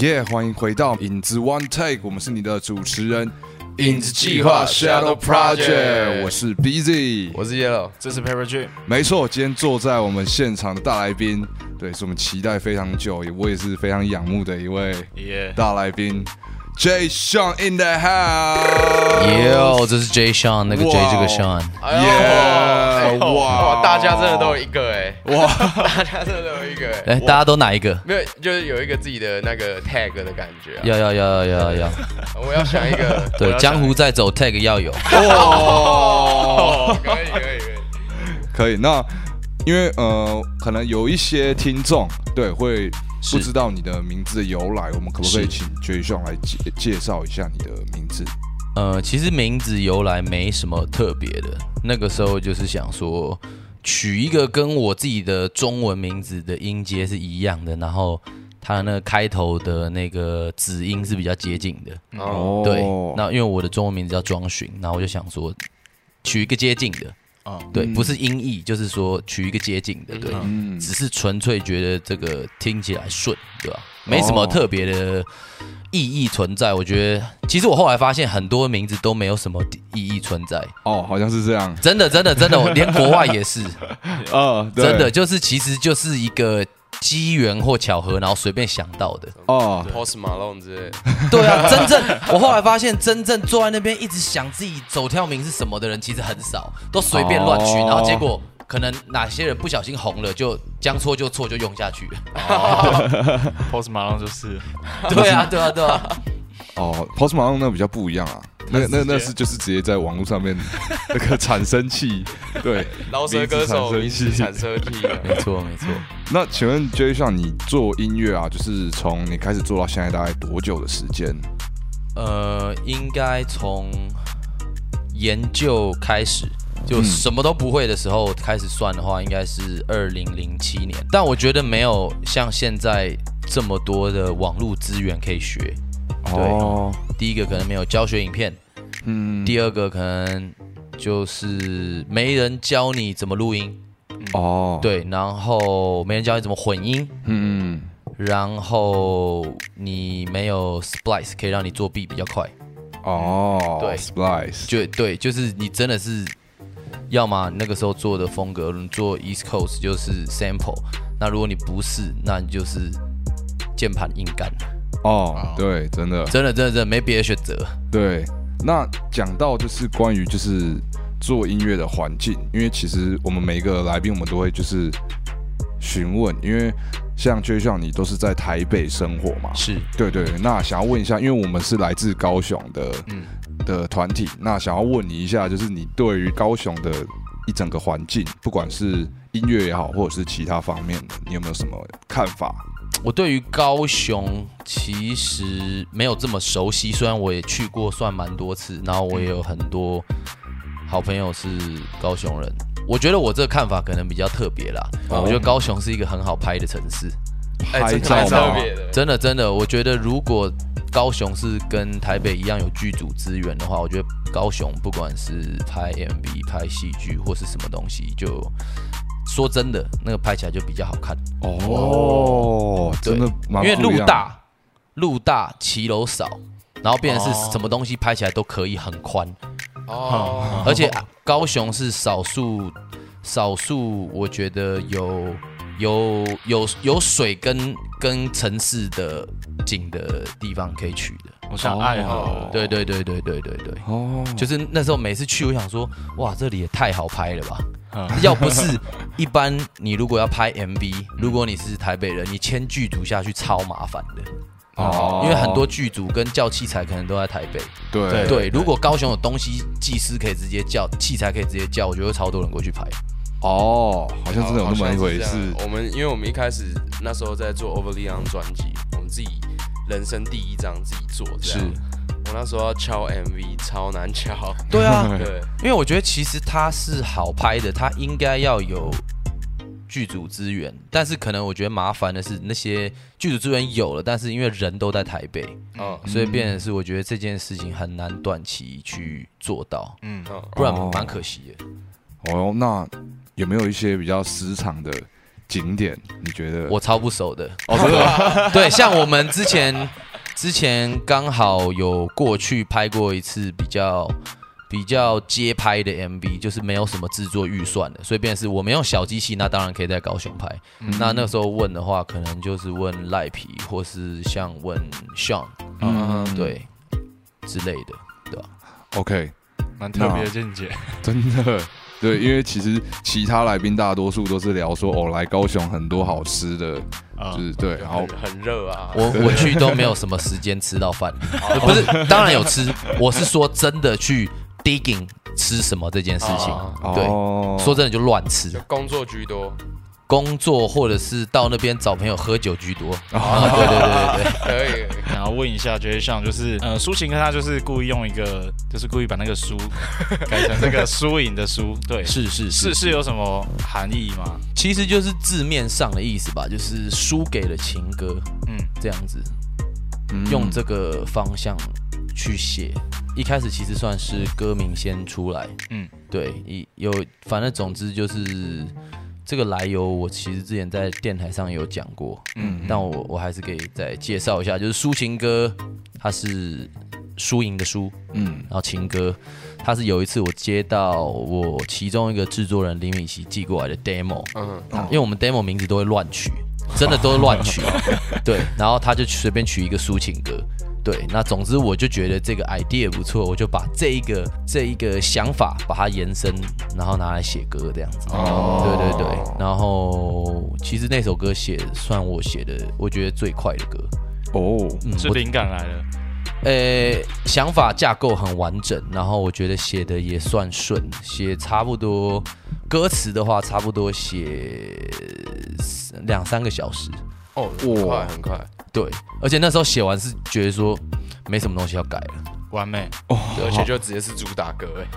耶欢迎回到影子 One Take，我们是你的主持人影子计划 Shadow Project，我是 Busy，我是 Yellow，这是 Paper Dream，没错，今天坐在我们现场的大来宾，对，是我们期待非常久，也我也是非常仰慕的一位耶，大来宾。J Sean in the house，哟，这是 J Sean，那个 J 这个 Sean，耶，哇，大家真的都有一个哎，哇，大家真的都有一个哎，哎大家都哪一个？没有，就是有一个自己的那个 tag 的感觉。要要要要要，我要想一个，对，江湖在走，tag 要有。哇，可以可以可以，可以。那因为呃，可能有一些听众对会。不知道你的名字的由来，我们可不可以请 J 兄来介介绍一下你的名字？呃，其实名字由来没什么特别的，那个时候就是想说取一个跟我自己的中文名字的音阶是一样的，然后它那个开头的那个子音是比较接近的。哦，对，那因为我的中文名字叫庄寻，然后我就想说取一个接近的。对，不是音译，就是说取一个接近的，对，只是纯粹觉得这个听起来顺，对吧？没什么特别的意义存在。我觉得，其实我后来发现很多名字都没有什么意义存在。哦，好像是这样。真的，真的，真的，连国外也是。啊，真的，就是其实就是一个。机缘或巧合，然后随便想到的哦，Post Malone 之类。对啊，真正 我后来发现，真正坐在那边一直想自己走跳名是什么的人，其实很少，都随便乱取，然后结果可能哪些人不小心红了，就将错就错，就用下去。Post Malone 就是，对啊，对啊，对啊。哦，Post Malone 那比较不一样啊。那那那是就是直接在网络上面 那个产生器，对，饶舌歌手名字产生器，没错没错。那请问 J 上你做音乐啊，就是从你开始做到现在大概多久的时间？呃，应该从研究开始，就什么都不会的时候开始算的话，应该是二零零七年。但我觉得没有像现在这么多的网络资源可以学。对，第一个可能没有教学影片，嗯，第二个可能就是没人教你怎么录音，哦，对，然后没人教你怎么混音，嗯，然后你没有 splice 可以让你作弊比较快，哦，对，splice，就对，就是你真的是，要么那个时候做的风格，你做 East Coast 就是 sample，那如果你不是，那你就是键盘硬干。哦，对，真的，真的，真的，真的没别的选择。对，那讲到就是关于就是做音乐的环境，因为其实我们每一个来宾，我们都会就是询问，因为像就像你都是在台北生活嘛，是对对。那想要问一下，因为我们是来自高雄的嗯的团体，那想要问你一下，就是你对于高雄的一整个环境，不管是音乐也好，或者是其他方面的，你有没有什么看法？我对于高雄其实没有这么熟悉，虽然我也去过算蛮多次，然后我也有很多好朋友是高雄人。我觉得我这个看法可能比较特别啦。我觉得高雄是一个很好拍的城市，拍照特别的，真的真的。我觉得如果高雄是跟台北一样有剧组资源的话，我觉得高雄不管是拍 MV、拍戏剧或是什么东西，就。说真的，那个拍起来就比较好看。哦，真的，因为路大，路大骑楼少，然后变成是什么东西拍起来都可以很宽。哦，而且高雄是少数少数，我觉得有有有有水跟跟城市的景的地方可以取的。我想爱好，对对对对对对对，哦，就是那时候每次去，我想说，哇，这里也太好拍了吧！要不是一般，你如果要拍 MV，如果你是台北人，你签剧组下去超麻烦的哦，因为很多剧组跟叫器材可能都在台北。对对，如果高雄有东西，技师可以直接叫，器材可以直接叫，我觉得超多人过去拍。哦，好像真的有那么一回事。我们因为我们一开始那时候在做 Overleon 专辑，我们自己人生第一张自己做，是。我那时候要敲 MV，超难敲。对啊，对，因为我觉得其实它是好拍的，它应该要有剧组资源，但是可能我觉得麻烦的是那些剧组资源有了，但是因为人都在台北，嗯，所以变成是我觉得这件事情很难短期去做到，嗯，不然蛮可惜的。哦，那有没有一些比较时长的景点，你觉得？我超不熟的。哦，真的？对，像我们之前之前刚好有过去拍过一次比较比较街拍的 MV，就是没有什么制作预算的，所以便是我们用小机器，那当然可以在高雄拍。那那时候问的话，可能就是问赖皮，或是像问 Sean，嗯，对之类的，对吧？OK，蛮特别的见解。真的。对，因为其实其他来宾大多数都是聊说哦，来高雄很多好吃的，啊就是对，然后很很热啊。我 我去都没有什么时间吃到饭，不是，当然有吃，我是说真的去 digging 吃什么这件事情，哦对哦说真的就乱吃就，工作居多，工作或者是到那边找朋友喝酒居多。啊，对对对对对，可以。然后问一下，觉得像就是呃，抒情歌他就是故意用一个，就是故意把那个输改成这个输赢的输，对，是是是是有什么含义吗？其实就是字面上的意思吧，就是输给了情歌嗯，这样子，嗯。用这个方向去写。一开始其实算是歌名先出来，嗯。嗯，对，一有反正总之就是这个来由，我其实之前在电台上有讲过，嗯嗯，但我我还是可以再介绍一下，就是抒情歌，它是输赢的输，嗯。然后情歌，它是有一次我接到我其中一个制作人林米奇寄过来的 demo，嗯，因为我们 demo 名字都会乱取，真的都是乱取，对，然后他就随便取一个抒情歌，对，那总之我就觉得这个 idea 不错，我就把这一个这一个想法把它延伸，然后拿来写歌这样子，哦对对对，然后其实那首歌写算我写的，我觉得最快的歌，哦，嗯，我是灵感来了。呃，想法架构很完整，然后我觉得写的也算顺，写差不多歌词的话，差不多写两三个小时。哦，很哇快很快。对，而且那时候写完是觉得说没什么东西要改了。完美对而且就直接是主打歌哎。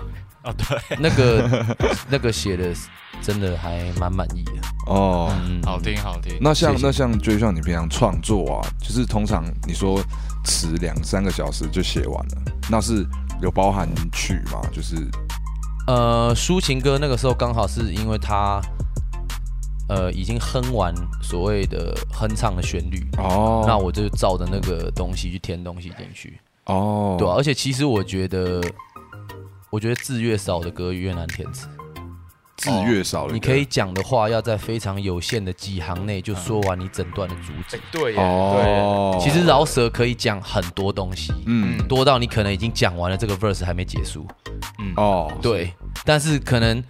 哦，对，那个那个写的真的还蛮满意的。哦，嗯，好听好听。那像谢谢那像就像你平常创作啊，就是通常你说词两三个小时就写完了，那是有包含曲吗？就是呃，抒情歌那个时候刚好是因为他呃已经哼完所谓的哼唱的旋律，哦，那我就照着那个东西去填东西进去。哦，对啊，而且其实我觉得，我觉得字越少的歌越难填词。字越少的歌，你可以讲的话，要在非常有限的几行内就说完你整段的主旨哎。，对耶，对耶。哦，其实饶舌可以讲很多东西，嗯多到你可能已经讲完了这个 verse 还没结束。嗯，哦，对，但是可能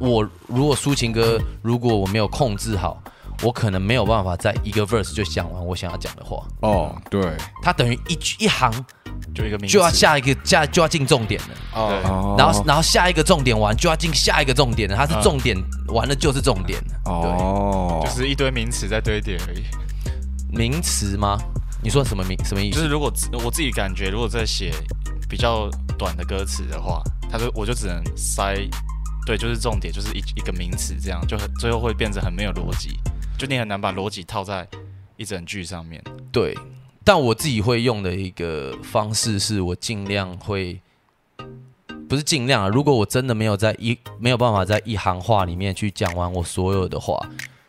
我如果抒情歌，如果我没有控制好，我可能没有办法在一个 verse 就讲完我想要讲的话。哦，对，它等于一句一行就一个名字就要下一个下就要进重点了。哦，哦，然后然后下一个重点完就要进下一个重点了，它是嗯重点完了就是重点了。哦，就是一堆名词在堆叠而已。名词吗？你说什么名什么意思？就是如果自我自己感觉，如果在写比较短的歌词的话，他就我就只能塞，对，就是重点，就是一一个名词，这样就很最后会变成很没有逻辑，就你很难把逻辑套在一整句上面。对，但我自己会用的一个方式是我尽量会，不是尽量啊。如果我真的没有在一没有办法在一行话里面去讲完我所有的话，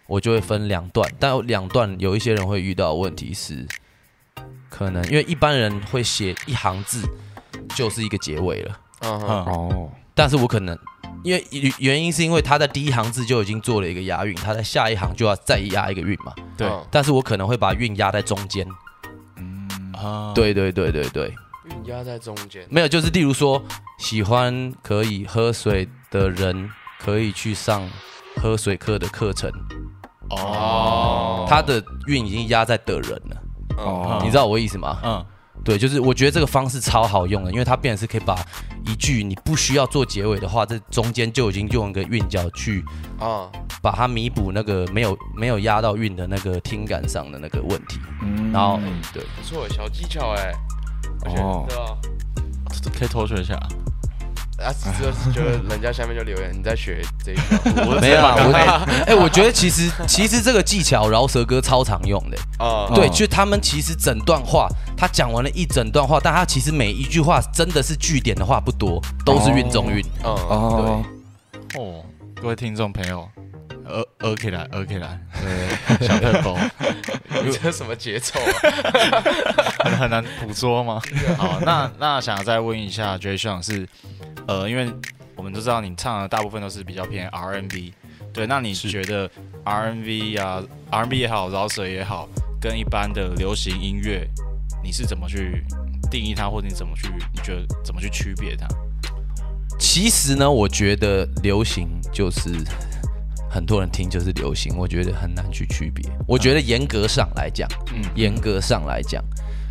我就会分两段。但两段有一些人会遇到的问题是，可能因为一般人会写一行字就是一个结尾了。嗯哼，嗯，哦，但是我可能因为原因是因为他在第一行字就已经做了一个押韵，他在下一行就要再押一个韵嘛。对嗯但是我可能会把韵压在中间。啊，对对对对对，韵压在中间。没有，就是例如说，喜欢可以喝水的人可以去上喝水课的课程，哦，他的韵已经压在的人了，哦你知道我意思吗？嗯，对，就是我觉得这个方式超好用的，因为它变成是可以把一句你不需要做结尾的话，这中间就已经用一个韵脚去啊，把它弥补那个没有没有压到韵的那个听感上的那个问题。嗯然后，对，不错，小技巧哎。而且哦对啊，可以偷学一下。啊，就 就人家下面就留言你在学这一条，我没有啊，我哎、我觉得其实其实这个技巧饶舌歌超常用的、啊，对，哦。就他们其实整段话，他讲完了一整段话，但他其实每一句话真的是句点的话不多，都是韵中韵。嗯，对，哦，各位听众朋友，呃呃起来，呃起来，对，小特工，你这什么节奏啊？很很难捕捉吗？好，那那想再问一下 j a s o n 是，呃，因为我们都知道你唱的大部分都是比较偏 R&B，对，那你觉得 R&B 啊，R&B 也好，饶舌也好，跟一般的流行音乐，你是怎么去定义它，或者你怎么去，你觉得怎么去区别它？其实呢，我觉得流行就是很多人听就是流行，我觉得很难去区别。我觉得严格上来讲，嗯，严格上来讲，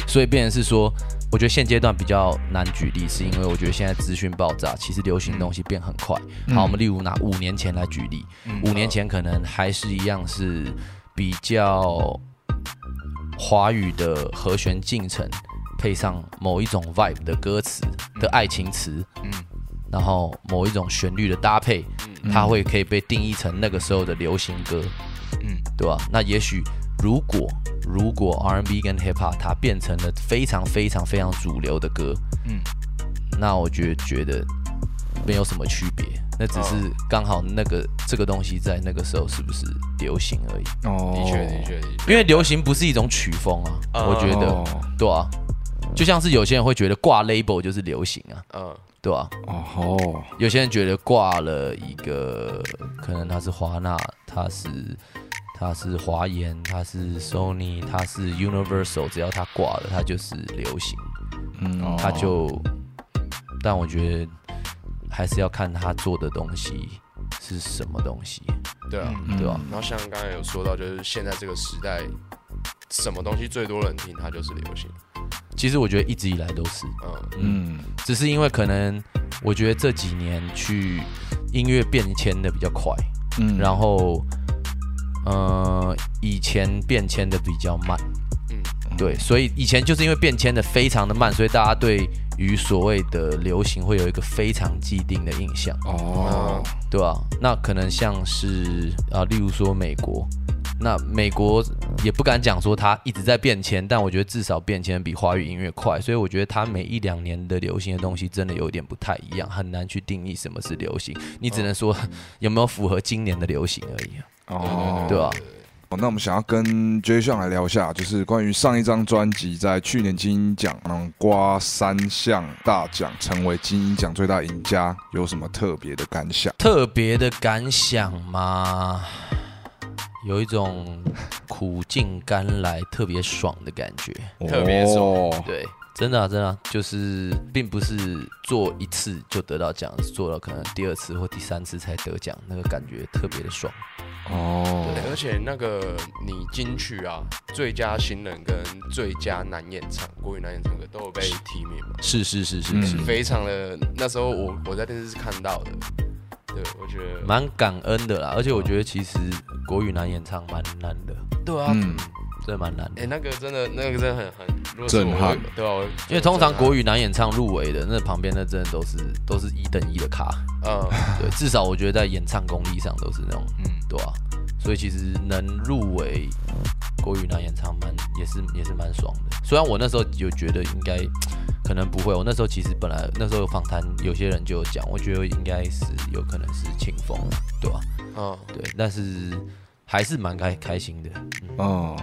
所以变成是说，我觉得现阶段比较难举例，是因为我觉得现在资讯爆炸，其实流行东西变很快。好，我们例如拿五年前来举例，五年前可能还是一样是比较华语的和弦进程，配上某一种 vibe 的歌词的爱情词，嗯。然后某一种旋律的搭配，它会可以被定义成那个时候的流行歌，嗯，对吧？那也许如果如果 R&B 跟 Hip Hop 它变成了非常非常非常主流的歌，嗯，那我觉觉得没有什么区别，那只是刚好那个这个东西在那个时候是不是流行而已。哦，的确的确，因为流行不是一种曲风啊，我觉得，对啊，就像是有些人会觉得挂 label 就是流行啊，嗯。对吧？哦吼，有些人觉得挂了一个，可能他是华纳，他是他是华研，他是 Sony，他是 Universal，只要他挂了，他就是流行。嗯，他就，但我觉得还是要看他做的东西是什么东西。对啊，对吧？然后像刚才有说到，就是现在这个时代，什么东西最多人听，它就是流行。其实我觉得一直以来都是，嗯，只是因为可能我觉得这几年去音乐变迁的比较快，嗯，然后，呃，以前变迁的比较慢，嗯，对，所以以前就是因为变迁的非常的慢，所以大家对于所谓的流行会有一个非常既定的印象，哦，对吧？那可能像是啊，例如说美国。那美国也不敢讲说它一直在变迁，但我觉得至少变迁比华语音乐快，所以我觉得它每一两年的流行的东西真的有点不太一样，很难去定义什么是流行，你只能说有没有符合今年的流行而已。哦，对吧？哦，那我们想要跟 J 项来聊一下，就是关于上一张专辑在去年金鹰奖嗯刮三项大奖，成为金鹰奖最大赢家，有什么特别的感想？特别的感想吗？有一种苦尽甘来、特别爽的感觉，特别爽。对，真的真的，就是并不是做一次就得到奖，做了可能第二次或第三次才得奖，那个感觉特别的爽。哦，对，而且那个你金曲啊，最佳新人跟最佳男演唱国语男演唱歌都有被提名嘛？是是是是是，非常的。那时候我我在电视是看到的。对，我觉得蛮感恩的啦，而且我觉得其实国语男演唱蛮难的，对啊，嗯，真的蛮难的。哎，那个真的，那个真的很很震撼，对啊，因为通常国语男演唱入围的那旁边那真的都是都是一等一的咖，嗯，对，至少我觉得在演唱功力上都是那种，嗯，对啊，所以其实能入围国语男演唱蛮也是也是蛮爽的，虽然我那时候有觉得应该。可能不会，我那时候其实本来那时候访谈有些人就有讲，我觉得应该是有可能是清风，对吧？嗯，对，但是还是蛮开开心的，嗯。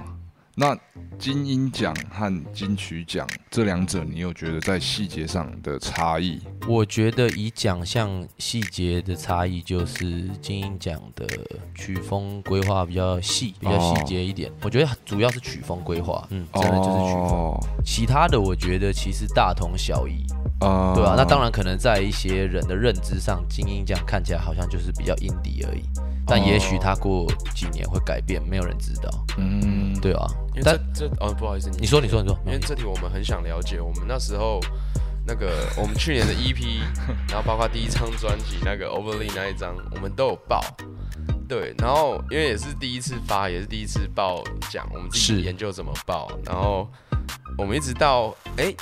那金鹰奖和金曲奖这两者，你有觉得在细节上的差异？我觉得以奖项细节的差异，就是金鹰奖的曲风规划比较细，比较细节一点。我觉得主要是曲风规划，嗯，真的就是曲风。其他的我觉得其实大同小异，啊，对啊？那当然可能在一些人的认知上，精英奖看起来好像就是比较硬底而已。但也许他过几年会改变，没有人知道。嗯，对啊。但这哦，不好意思，你说，你说，你说。因为这题我们很想了解，我们那时候那个 我们去年的 EP，然后包括第一张专辑那个 Overly 那一张，我们都有报。对，然后因为也是第一次发，也是第一次报奖，我们自己研究怎么报。然后我们一直到哎，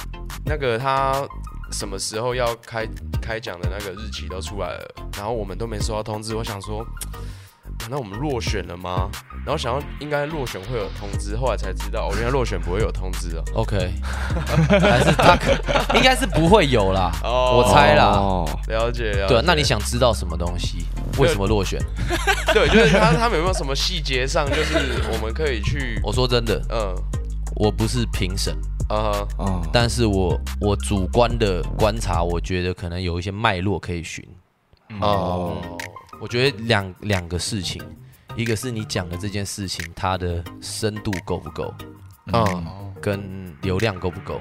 那个他什么时候要开开奖的那个日期都出来了，然后我们都没收到通知。我想说。那我们落选了吗？然后想要应该落选会有通知，后来才知道哦，原来落选不会有通知哦。OK，还是他可应该是不会有啦，哦我猜啦。哦，了解了解。对啊，那你想知道什么东西？为什么落选？对，就是他他们有没有什么细节上，就是我们可以去我说真的，嗯我不是评审，啊哈哦，但是我我主观的观察，我觉得可能有一些脉络可以寻。哦我觉得两两个事情，一个是你讲的这件事情，它的深度够不够，嗯，跟流量够不够。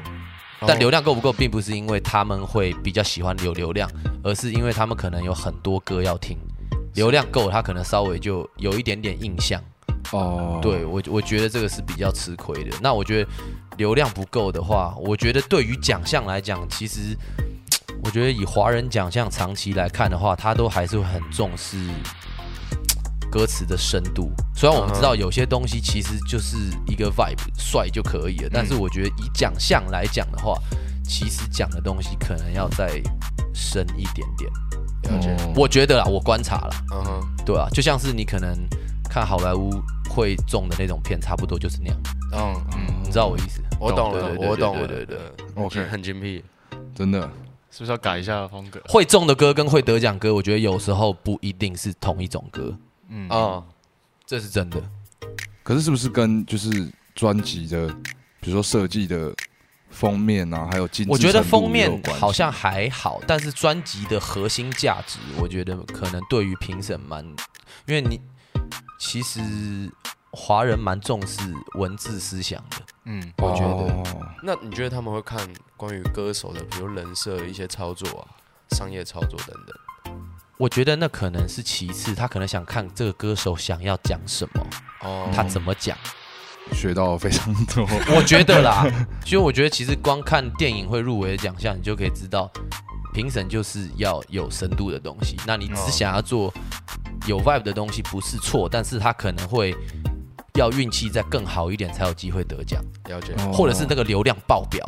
哦但流量够不够，并不是因为他们会比较喜欢有流量，而是因为他们可能有很多歌要听，流量够，他可能稍微就有一点点印象。哦，对我，我觉得这个是比较吃亏的。那我觉得流量不够的话，我觉得对于奖项来讲，其实我觉得以华人奖项长期来看的话，他都还是会很重视歌词的深度。虽然我们知道有些东西其实就是一个 vibe 帅就可以了，但是我觉得以奖项来讲的话，其实讲的东西可能要再深一点点。了解，哦。我觉得啦，我观察了，嗯哼，对啊，就像是你可能看好莱坞会中的那种片，差不多就是那样。嗯嗯，你知道我意思？我懂了，我懂了，对对对对。OK 很精辟，真的是不是要改一下风格？会中的歌跟会得奖歌，我觉得有时候不一定是同一种歌，嗯啊，这是真的。可是是不是跟就是专辑的，比如说设计的封面啊，还有精致我觉得封面好像还好，但是专辑的核心价值，我觉得可能对于评审蛮，因为你其实华人蛮重视文字思想的。嗯，我觉得哦那你觉得他们会看关于歌手的，比如人设一些操作啊、商业操作等等？我觉得那可能是其次，他可能想看这个歌手想要讲什么，哦他怎么讲。学到非常多。我觉得啦，就我觉得其实光看电影会入围的奖项，你就可以知道，评审就是要有深度的东西。那你只想要做有 vibe 的东西，不是错，但是他可能会要运气再更好一点，才有机会得奖，了解，哦。或者是那个流量爆表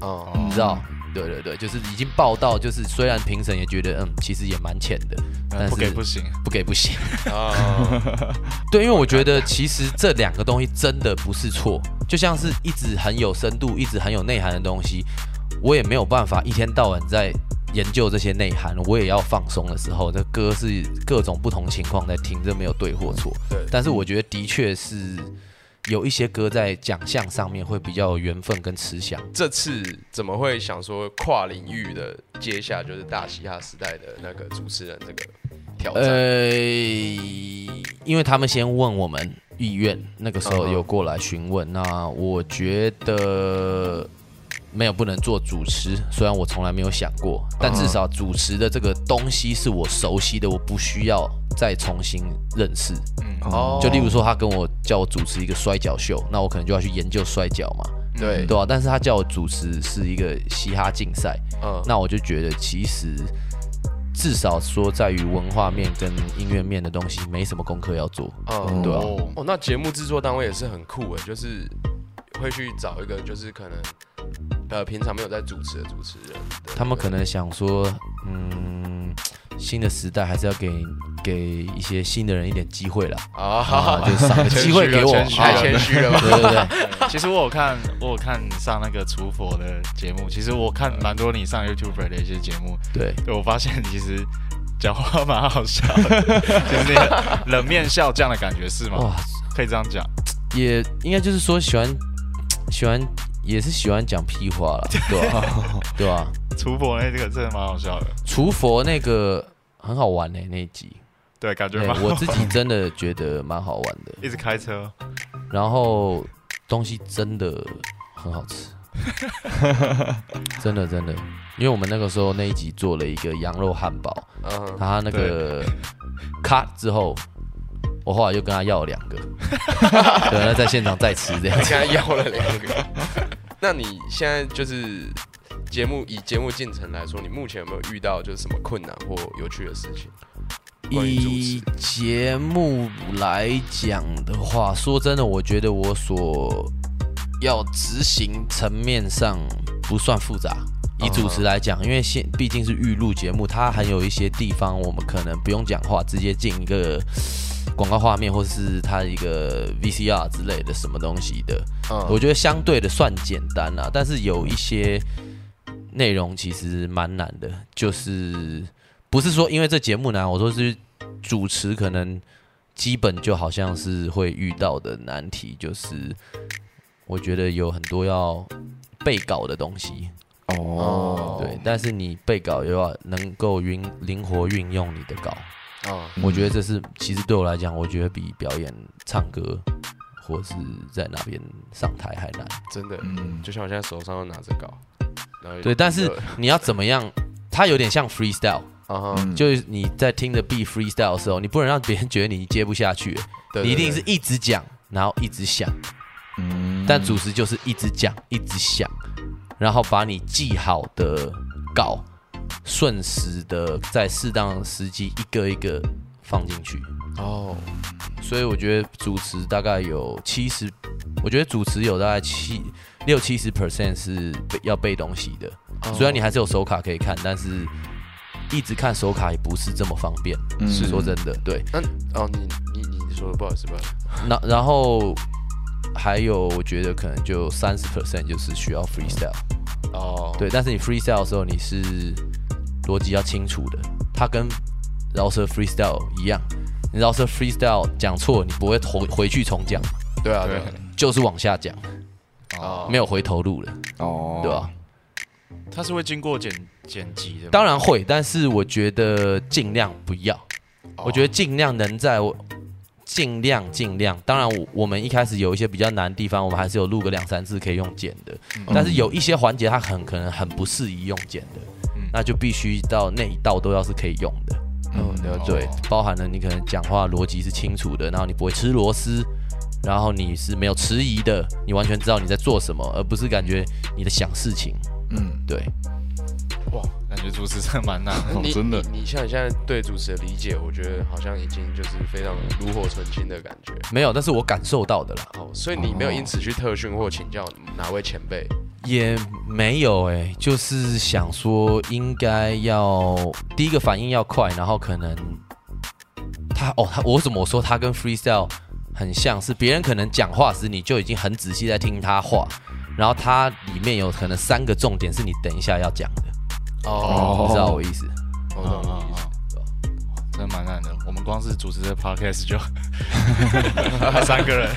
啊，哦，你知道？对对对，就是已经爆到，就是虽然评审也觉得，嗯，其实也蛮浅的，但是不给不行。不给不行。啊，对，因为我觉得其实这两个东西真的不是错，就像是一直很有深度、一直很有内涵的东西，我也没有办法一天到晚在研究这些内涵，我也要放松的时候，这歌是各种不同情况在听，这没有对或错。对，但是我觉得的确是有一些歌在奖项上面会比较有缘分跟慈祥。这次怎么会想说跨领域的接下就是大嘻哈时代的那个主持人这个挑战？呃，因为他们先问我们意愿，那个时候有过来询问。那我觉得没有不能做主持，虽然我从来没有想过，但至少主持的这个东西是我熟悉的，我不需要再重新认识。哦。就例如说，他跟我叫我主持一个摔跤秀，那我可能就要去研究摔跤嘛，对，对啊，但是他叫我主持是一个嘻哈竞赛，嗯，那我就觉得其实至少说在于文化面跟音乐面的东西没什么功课要做。嗯，对啊。哦。哦，那节目制作单位也是很酷诶，就是会去找一个就是可能呃平常没有在主持的主持人，他们可能想说，嗯，新的时代还是要给给一些新的人一点机会啦，啊，啊，就赏个机会给我，太啊谦虚了吧？对对对，其实我有看，我有看上那个厨佛的节目。其实我看蛮多你上 YouTuber 的一些节目，对，对我发现其实讲话蛮好笑的，就是那个冷面笑匠的感觉是吗？哇，可以这样讲。也应该就是说喜欢喜欢也是喜欢讲屁话啦，对吧、对吧、厨佛那这个真的蛮好笑的，厨佛那个很好玩呢、那一集，对，感觉对蛮好我自己真的觉得蛮好玩的，一直开车，然后东西真的很好吃，真的真的，因为我们那个时候那一集做了一个羊肉汉堡，嗯，他那个咔之后，我后来又跟他要了两个，对，那在现场再吃这样子。你刚才要了两个，那你现在就是节目以节目进程来说，你目前有没有遇到就是什么困难或有趣的事情？以节目来讲的话，说真的，我觉得我所要执行层面上不算复杂。以主持来讲，因为现毕竟是预录节目，它还有一些地方我们可能不用讲话，直接进一个广告画面，或是它一个 VCR 之类的什么东西的，嗯我觉得相对的算简单啦。但是有一些内容其实蛮难的，就是不是说因为这节目难，我说是主持可能基本就好像是会遇到的难题，就是我觉得有很多要背稿的东西。哦，对，但是你背稿又要能够运灵活运用你的稿，哦，嗯我觉得这是其实对我来讲，我觉得比表演唱歌或是在那边上台还难。真的，嗯。就像我现在手上都拿着稿，然后对，但是呃你要怎么样？它有点像 freestyle，啊就是你在听着 be freestyle 的时候，你不能让别人觉得你接不下去，对你一定是一直讲，然后一直想。嗯。但主持就是一直讲，一直想，然后把你记好的稿，顺时的在适当的时机一个一个放进去。哦，所以我觉得主持大概有七十，我觉得主持有大概七六七十 percent 是背要背东西的。哦虽然你还是有手卡可以看，但是一直看手卡也不是这么方便。嗯是说真的，对。那哦，你你你说的不好意思，不好意思，那然后还有，我觉得可能就三十 percent 就是需要 freestyle。哦，对，但是你 freestyle 的时候，你是逻辑要清楚的，它跟饶舌 freestyle 一样，你饶舌 freestyle 讲错，你不会回回去重讲，对啊，对。就是往下讲，哦。没有回头路了，哦，对吧？它是会经过剪剪辑的，当然会，但是我觉得尽量不要，哦。我觉得尽量能在我。尽量尽量，当然我我们一开始有一些比较难的地方，我们还是有录个两三次可以用剪的，但是有一些环节它很可能很不适宜用剪的，嗯那就必须到那一道都要是可以用的。嗯，对，包含了你可能讲话逻辑是清楚的，然后你不会吃螺丝，然后你是没有迟疑的，你完全知道你在做什么，而不是感觉你在想事情。嗯，对，哇，感觉主持真的蛮难的。你哦真的你你像你现在对主持的理解，我觉得好像已经就是非常炉火纯青的感觉。没有，但是我感受到的啦，哦，所以你没有因此去特训或请教哪位前辈？也没有哎、就是想说应该要第一个反应要快，然后可能他哦，他我怎么说他跟 freestyle 很像是别人可能讲话时你就已经很仔细在听他话，然后他里面有可能三个重点是你等一下要讲的，哦，你知道我意思？我懂你意思。真的蛮难的。我们光是主持这 podcast 就 三个人，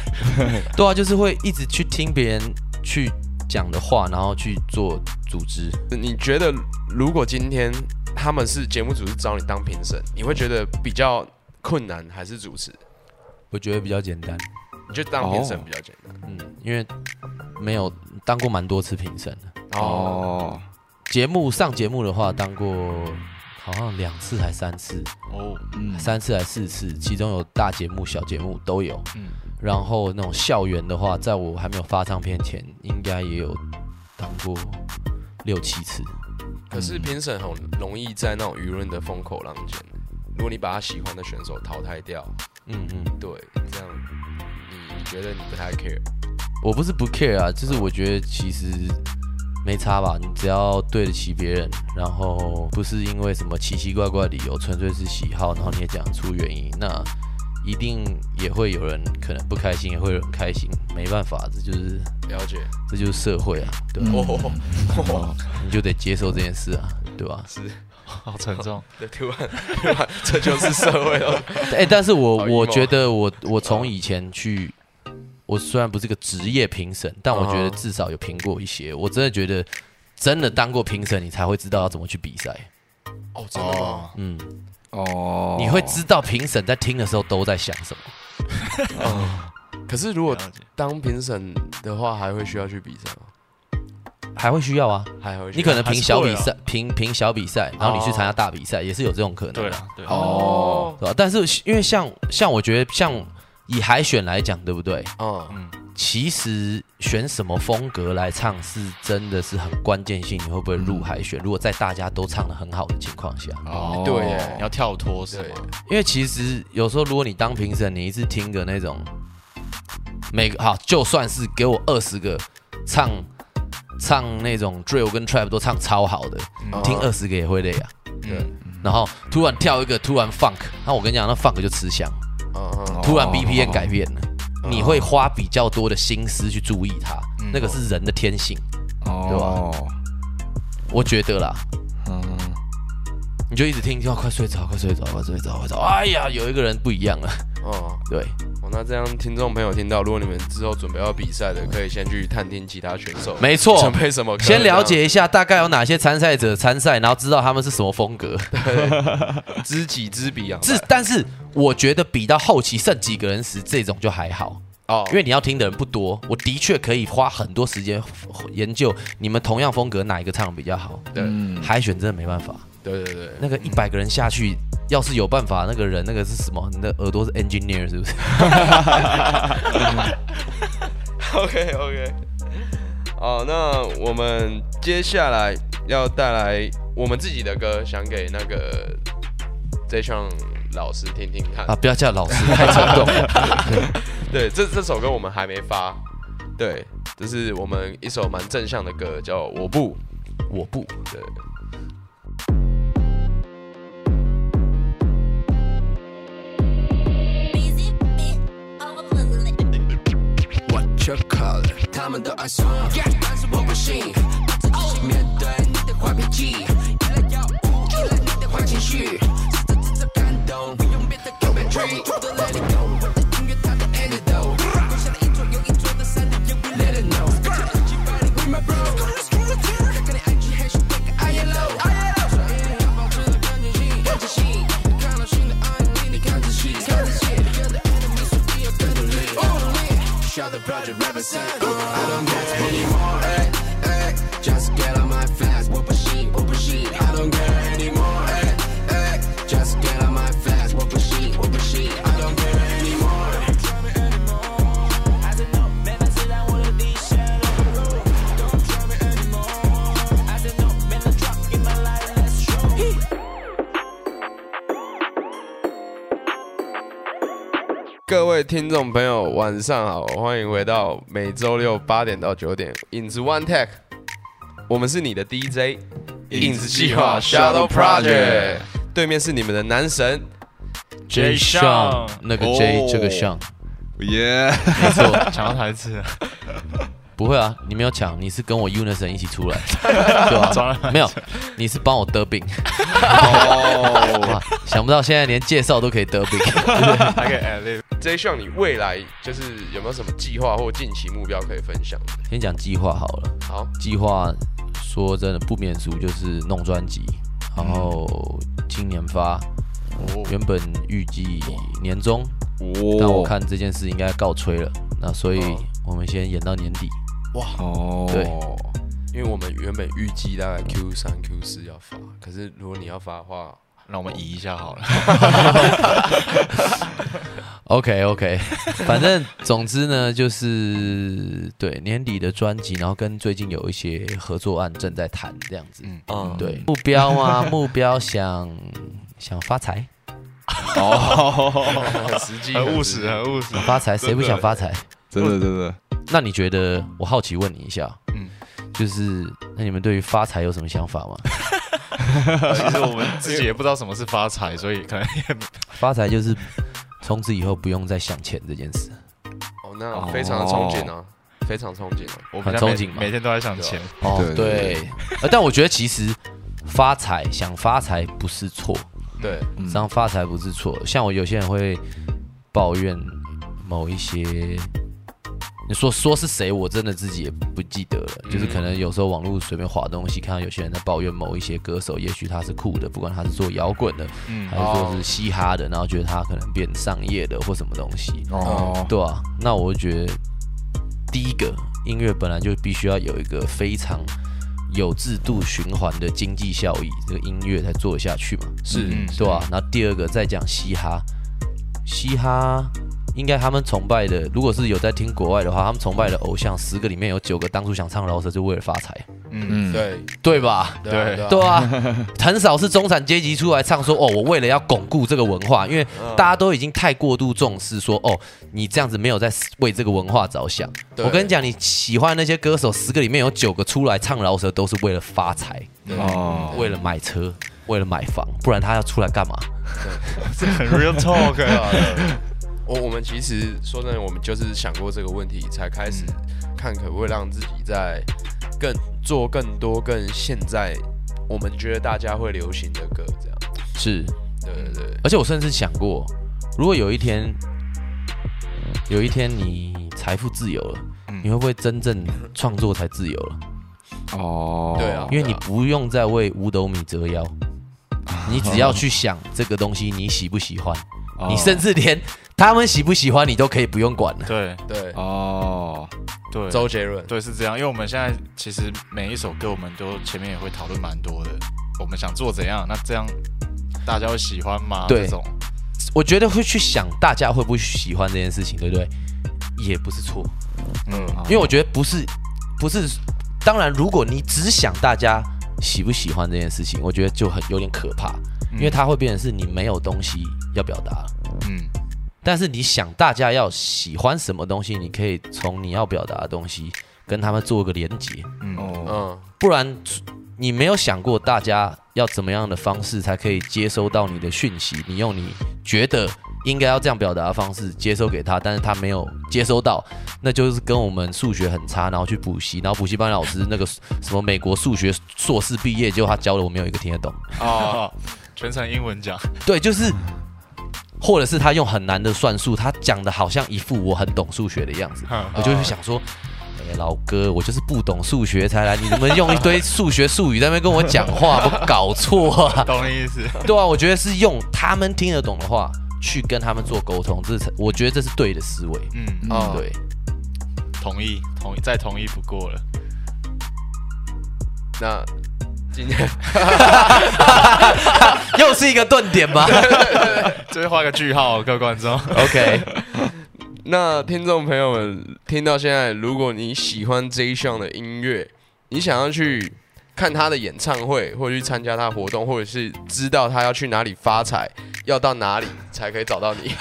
对啊，就是会一直去听别人去讲的话，然后去做组织。你觉得如果今天他们是节目组是找你当评审，你会觉得比较困难还是主持？我觉得比较简单，你觉得当评审哦比较简单？嗯，因为没有当过蛮多次评审的。哦，节目上节目的话，当过好像两次还三次，哦，嗯三次还四次，其中有大节目、小节目都有。嗯，然后那种校园的话，在我还没有发唱片前，应该也有当过六七次。可是评审很容易在那种舆论的风口浪尖，如果你把他喜欢的选手淘汰掉，嗯嗯，对，这样你你觉得你不太 care？我不是不 care 啊，就是我觉得其实没差吧，你只要对得起别人，然后不是因为什么奇奇怪怪的理由，纯粹是喜好，然后你也讲出原因，那一定也会有人可能不开心，也会有人开心，没办法，这就是了解。这就是社会啊，对吧、哦，哦你就得接受这件事啊，对吧？是，好沉重。对，突然突然，这就是社会了。哎、但是我我觉得我我从以前去，我虽然不是个职业评审，但我觉得至少有评过一些。我真的觉得，真的当过评审，你才会知道要怎么去比赛。哦，真的吗？哦，嗯，哦，你会知道评审在听的时候都在想什么。可是如果当评审的话，还会需要去比赛吗？还会需要啊，还会需要？你可能评小比赛，评评小比赛，然后你去参加大比赛，也是有这种可能。对了，对了，哦，对吧？但是因为像像我觉得像以海选来讲，对不对？嗯，嗯，其实选什么风格来唱是真的是很关键性，你会不会入海选？如果在大家都唱的很好的情况下，哦，对耶。你要跳脱是因为其实有时候如果你当评审，你一次听个那种每个好，就算是给我二十个唱唱那种 drill 跟 trap 都唱超好的，嗯。听二十个也会累啊。嗯，然后突然跳一个突然 funk，那我跟你讲，那 funk 就吃香，突然哦 BPM 改变了，你会花比较多的心思去注意它，那个是人的天性，对吧，我觉得啦。嗯，你就一直听，就要快睡着，快睡着，快睡着，快睡着。哎呀，有一个人不一样了，哦，对，哦，那这样听众朋友听到，如果你们之后准备要比赛的，可以先去探听其他选手，没错准。备什么，先了解一下大概有哪些参赛者参赛，然后知道他们是什么风格。知己知彼啊，是，但是我觉得比到后期剩几个人时，这种就还好，哦，因为你要听的人不多。我的确可以花很多时间研究你们同样风格哪一个唱的比较好。对嗯海选真的没办法，对对对，那个一百个人下去，要是有办法，那个人那个是什么？你的耳朵是 engineer 是不是？OK OK，哦，那我们接下来要带来我们自己的歌，想给那个 J 唱老师听听看。啊，不要叫老师，太冲动了。对，这这首歌我们还没发，对，这是我们一首蛮正向的歌，叫《我不》。我不，对，他们都爱说，但是我不信。面对你的坏脾气，依赖药物，依赖你的坏情绪，试着制造感动，不用别的 c o m e n t r y 我的 Let It go，我的音乐它的 antidote，攻下了一座又一座的山顶，you will let it know。一起 fighting with my bro，show the project Robinson. I don't dance anymore. 位听众朋友，晚上好，欢迎回到每周六八点到九点影子 One Tech，我们是你的 DJ 影子计划 Shadow Project，对面是你们的男神 J 上那个 J 这个上，耶，没错，抢到台词。了，不会啊，你没有抢，你是跟我 Unison 一起出来，对吧？没有，你是帮我得病。哦，想不到现在连介绍都可以得病。还可以 add lib。J 上，你未来就是有没有什么计划或近期目标可以分享？先讲计划好了，好，计划说真的不免俗，就是弄专辑，然后今年发，原本预计年中，但我看这件事应该告吹了，那所以哦我们先演到年底。哦，对。因为我们原本预计大概 Q 三、Q 四要发，可是如果你要发的话，那我们移一下好了。OK OK，反正总之呢，就是对年底的专辑，然后跟最近有一些合作案正在谈这样子。嗯。嗯，对，目标啊，目标想想发财，很实际，很务实，很务实。想发财，谁不想发财？真的真的，那你觉得？我好奇问你一下，嗯就是那你们对于发财有什么想法吗？其实我们自己也不知道什么是发财，所以可能也 发财就是从此以后不用再想钱这件事。哦，那非常的憧憬啊，非常憧憬很憧憬嘛每天都在想钱。哦，对对对，呃但我觉得其实发财想发财不是错，对，嗯这样发财不是错。像我有些人会抱怨某一些，你说说是谁，我真的自己也不记得了。就是可能有时候网络随便划东西，看到有些人在抱怨某一些歌手，也许他是酷的，不管他是做摇滚的，嗯还是说是嘻哈的，然后觉得他可能变商业的或什么东西，哦，对啊，那我就觉得第一个音乐本来就必须要有一个非常有制度循环的经济效益，这个音乐才做得下去嘛。是嗯对吧、然后第二个再讲嘻哈，嘻哈应该他们崇拜的，如果是有在听国外的话，他们崇拜的偶像十个里面有九个当初想唱饶舌就为了发财，嗯，嗯，对对吧？对啊对。对啊，很少是中产阶级出来唱说 哦，我为了要巩固这个文化，因为大家都已经太过度重视说哦，你这样子没有在为这个文化着想。我跟你讲，你喜欢那些歌手，十个里面有九个出来唱饶舌都是为了发财，哦，为了买车，为了买房，不然他要出来干嘛？这很 real talk 啊我我们其实说真的，我们就是想过这个问题，才开始看可不可以让自己在更做更多更现在我们觉得大家会流行的歌，这样。是，对对对，而且我甚至想过，如果有一天，有一天你财富自由了，嗯你会不会真正创作才自由了？哦，对啊。因为你不用再为五斗米折腰，你只要去想这个东西你喜不喜欢，哦。你甚至连他们喜不喜欢你都可以不用管了。对对，哦，对，周杰伦，对是这样，因为我们现在其实每一首歌我们都前面也会讨论蛮多的，我们想做怎样，那这样大家会喜欢吗？对。这种。我觉得会去想大家会不会喜欢这件事情，对不对？也不是错，嗯。因为我觉得不是不是，当然如果你只想大家喜不喜欢这件事情，我觉得就很有点可怕，因为它会变成是你没有东西要表达。了。嗯但是你想大家要喜欢什么东西，你可以从你要表达的东西跟他们做个连接，嗯。哦，嗯，不然你没有想过大家要怎么样的方式才可以接收到你的讯息，你用你觉得应该要这样表达的方式接收给他，但是他没有接收到，那就是跟我们数学很差，然后去补习，然后补习班老师那个什么美国数学硕士毕业，结果他教的我没有一个听得懂。哦，全程英文讲，对，就是，或者是他用很难的算术，他讲的好像一副我很懂数学的样子，我就会想说。哎，老哥，我就是不懂数学才来，你怎么用一堆数学术语在那边跟我讲话？我搞错啊？懂意思？对啊，我觉得是用他们听得懂的话去跟他们做沟通，这是我觉得这是对的思维。嗯，哦对，同意，同意，再同意不过了。那今天 又是一个顿点吧 这边画个句号，各位观众。？OK，那听众朋友们听到现在，如果你喜欢 J 项的音乐，你想要去看他的演唱会，或者去参加他的活动，或者是知道他要去哪里发财，要到哪里才可以找到你？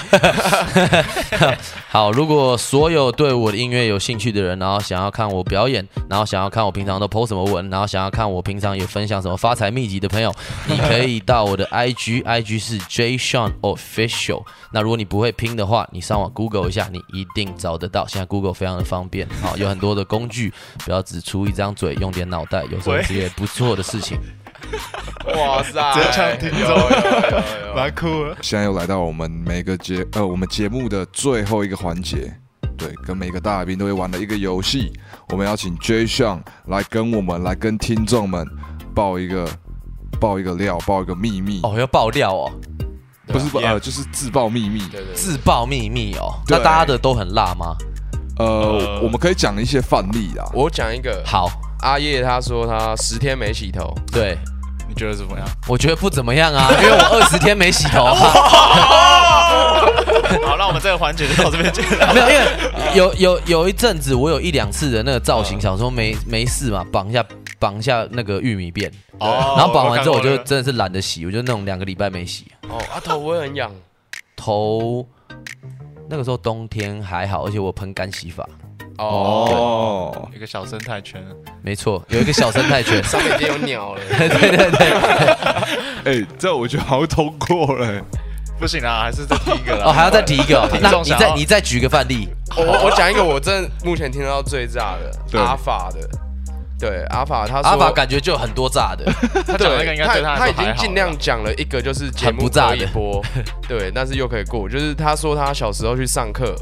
好，如果所有对我的音乐有兴趣的人，然后想要看我表演，然后想要看我平常都 PO 什么文，然后想要看我平常也分享什么发财秘籍的朋友，你可以到我的 IG，IG 是 J Sean Official。那如果你不会拼的话，你上网 Google 一下，你一定找得到。现在 Google 非常的方便，好，有很多的工具，不要只出一张嘴，用点脑袋，有时候是件不错的事情。哇塞，直接抢听众。蛮酷的。现在又来到我们每个节呃我们节目的最后一个环节，对，跟每个大来宾都会玩的一个游戏，我们邀请 J 项来跟我们来跟听众们爆一个爆一个料，爆一个秘密，哦，要爆料哦，不是不 Yeah 呃就是自爆秘密，对对对。自爆秘密哦。那大家的都很辣吗？呃，我们可以讲一些范例啊，我讲一个，好，阿叶他说他十天没洗头，对。你觉得怎么样？我觉得不怎么样啊，因为我二十天没洗头啊，好，那我们这个环节就到这边结束。没有，因为有有有一阵子我有一两次的那个造型，想说没没事嘛，绑一下绑一下那个玉米辫，哦然后绑完之后我就真的是懒得洗，我就那种两个礼拜没洗，哦，啊头我也很痒，头那个时候冬天还好，而且我喷干洗法，哦，哦，一个小生态圈，没错，有一个小生态圈，上面已经有鸟了，对 对对，哎，这我觉得好像通过了，不行啦，还是再提一个啦。哦还要再提一个那你再你再举个范例，我我我讲一个我真的目前听到最炸的阿法的，对阿法他说阿法感觉就有很多炸的，他讲那个应该对他他已经尽量讲了一个就是节目不炸的。可以播，对，但是又可以过。就是他说他小时候去上课，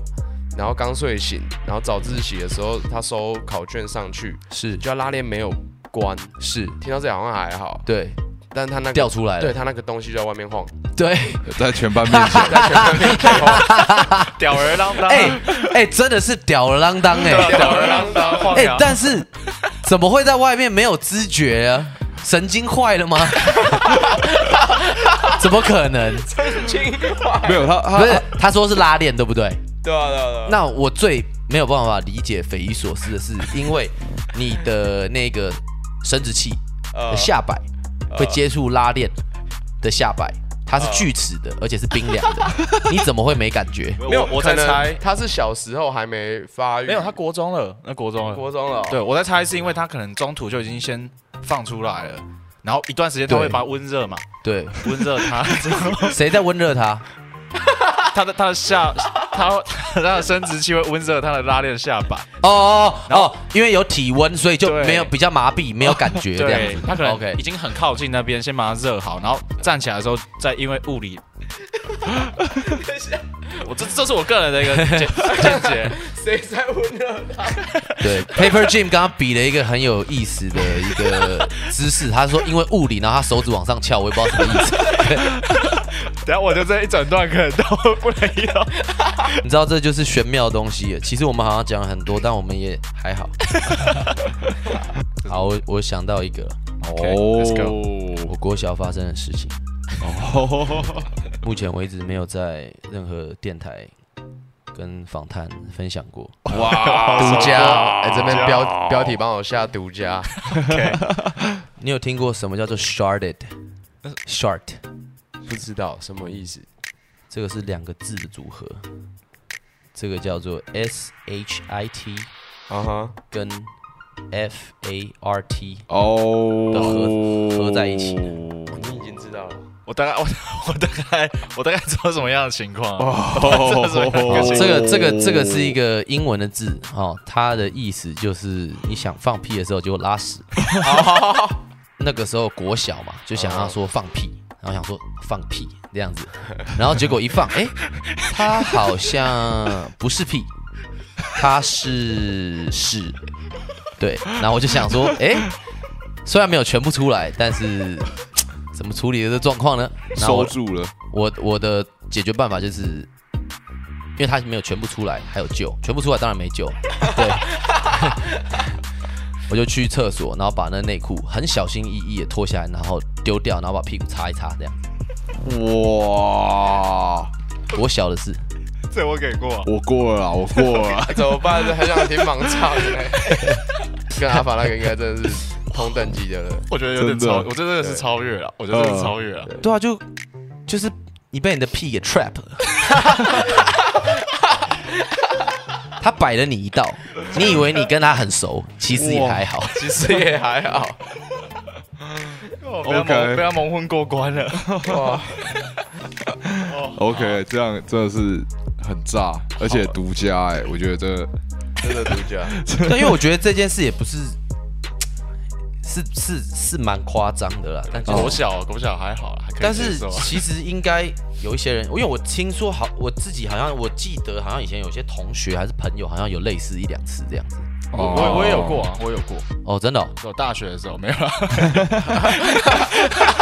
然后刚睡醒，然后早自习的时候他收考卷上去，是。就拉链没有关。是，听到这好像还好，对，但他那个掉出来了。对他那个东西就在外面晃，对，在全班面前，在全班面前晃，吊儿郎当，哎哎，真的是吊儿郎当哎，吊儿郎当，晃哎、呀。但是怎么会在外面没有知觉啊？神经坏了吗？怎么可能？神经坏，没有他他不是，他说是拉链，对不对？对啊对啊对啊，那我最没有办法理解、匪夷所思的是，因为你的那个生殖器呃。的下摆会接触拉链的下摆，它是锯齿的，而且是冰凉的，你怎么会没感觉？没有，我在猜，他是小时候还没发育，没有他国中了，那国中了。国中了。哦，对，我在猜是因为他可能中途就已经先放出来了，然后一段时间他对。会把它温热嘛，对，温热它之后，谁在温热它？它的它的下他 他的生殖器会温热他的拉链下巴，哦哦哦，因为有体温，所以就没有比较麻痹，没有感觉这样子。对他可能 OK 已经很靠近那边，先把它热好，然后站起来的时候再因为物理。我这这是我个人的一个见 见解，谁在温热他？对，Paper Jim 刚刚比了一个很有意思的一个姿势，他说因为物理，然后他手指往上翘，我也不知道什么意思。等下我就这一整段可能都 不能用。你知道这就是玄妙的东西。其实我们好像讲了很多，但我们也还好。好，我我想到一个哦我国小发生的事情，哦，目前为止没有在任何电台跟访谈分享过。哇，独家，哎，这边标标题帮我下独家，你有听过什么叫做 sharded？shart 不知道什么意思。这个是两个字的组合，这个叫做 s h i t 啊哈，跟 f a r t。哦，的合合在一起你已经知道了。我大概我 我大概我大概知道什么样的情况。哦这个这个这个是一个英文的字哦，它的意思就是你想放屁的时候就拉屎。那个时候国小嘛，就想要说放屁，然后想说放屁这样子，然后结果一放，哎，它好像不是屁，它是屎。对，然后我就想说，哎，虽然没有全部出来，但是怎么处理的这状况呢？然后我收住了，我我的解决办法就是，因为它没有全部出来，还有救，全部出来当然没救，对，我就去厕所，然后把那内裤很小心翼翼的脱下来，然后丢掉，然后把屁股擦一擦，这样。哇，我小的事，这我给过。我过了啦，我过了啦，怎么办？很想听盲唱欸跟阿法那个应该真的是同等级的了。我觉得有点超，真的我觉得这个是超越了，我觉得这个是超越了。对啊，就就是你被你的屁给 trap 了。他摆了你一道，你以为你跟他很熟，其实也还好。其实也还好。哦 不要 OK 蒙不要蒙混过关了。哇，OK，这样真的是很炸，而且独家哎，我觉得这个真的独家。对，因为我觉得这件事也不是，是是是蛮夸张的啦，但就是国小国小还好啦，还可以但是接受啊。其实应该有一些人，因为我听说好，我自己好像我记得好像以前有些同学还是朋友，好像有类似一两次这样子。我我我也有过啊，我有过。哦，真的哦、我大学的时候没有啦，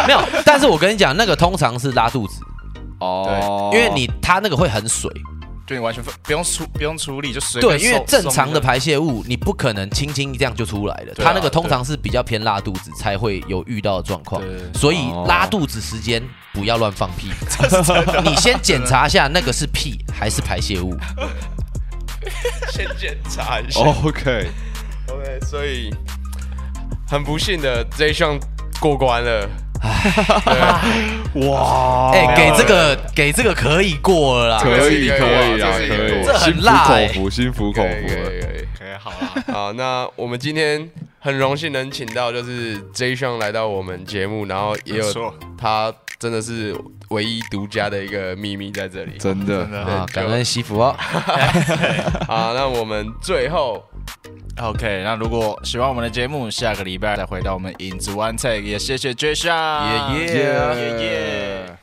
没有。但是我跟你讲，那个通常是拉肚子，哦，因为你他那个会很水，就你完全不用处不用处理，就随对，因为正常的排泄物你不可能轻轻这样就出来了，对啊它那个通常是比较偏拉肚子才会有遇到的状况对对，对所以哦拉肚子时间不要乱放屁，你先检查一下那个是屁还是排泄物。先检查一下。OK，OK，所以很不幸的这一项过关了。对，哇，哎、给这个给这个可以过了啦，可以可以啊，可以，这很心服辣欸口服，心服口可以可以。可以。可以好啦。好，那我们今天很荣幸能请到就是 J 项来到我们节目，然后也有他真的是唯一独家的一个秘密在这里。真的真的啊，对感恩惜福哦。好，那我们最后 OK，那如果喜欢我们的节目，下个礼拜再回到我们影子 One Take，也谢谢 J 上，耶耶耶耶。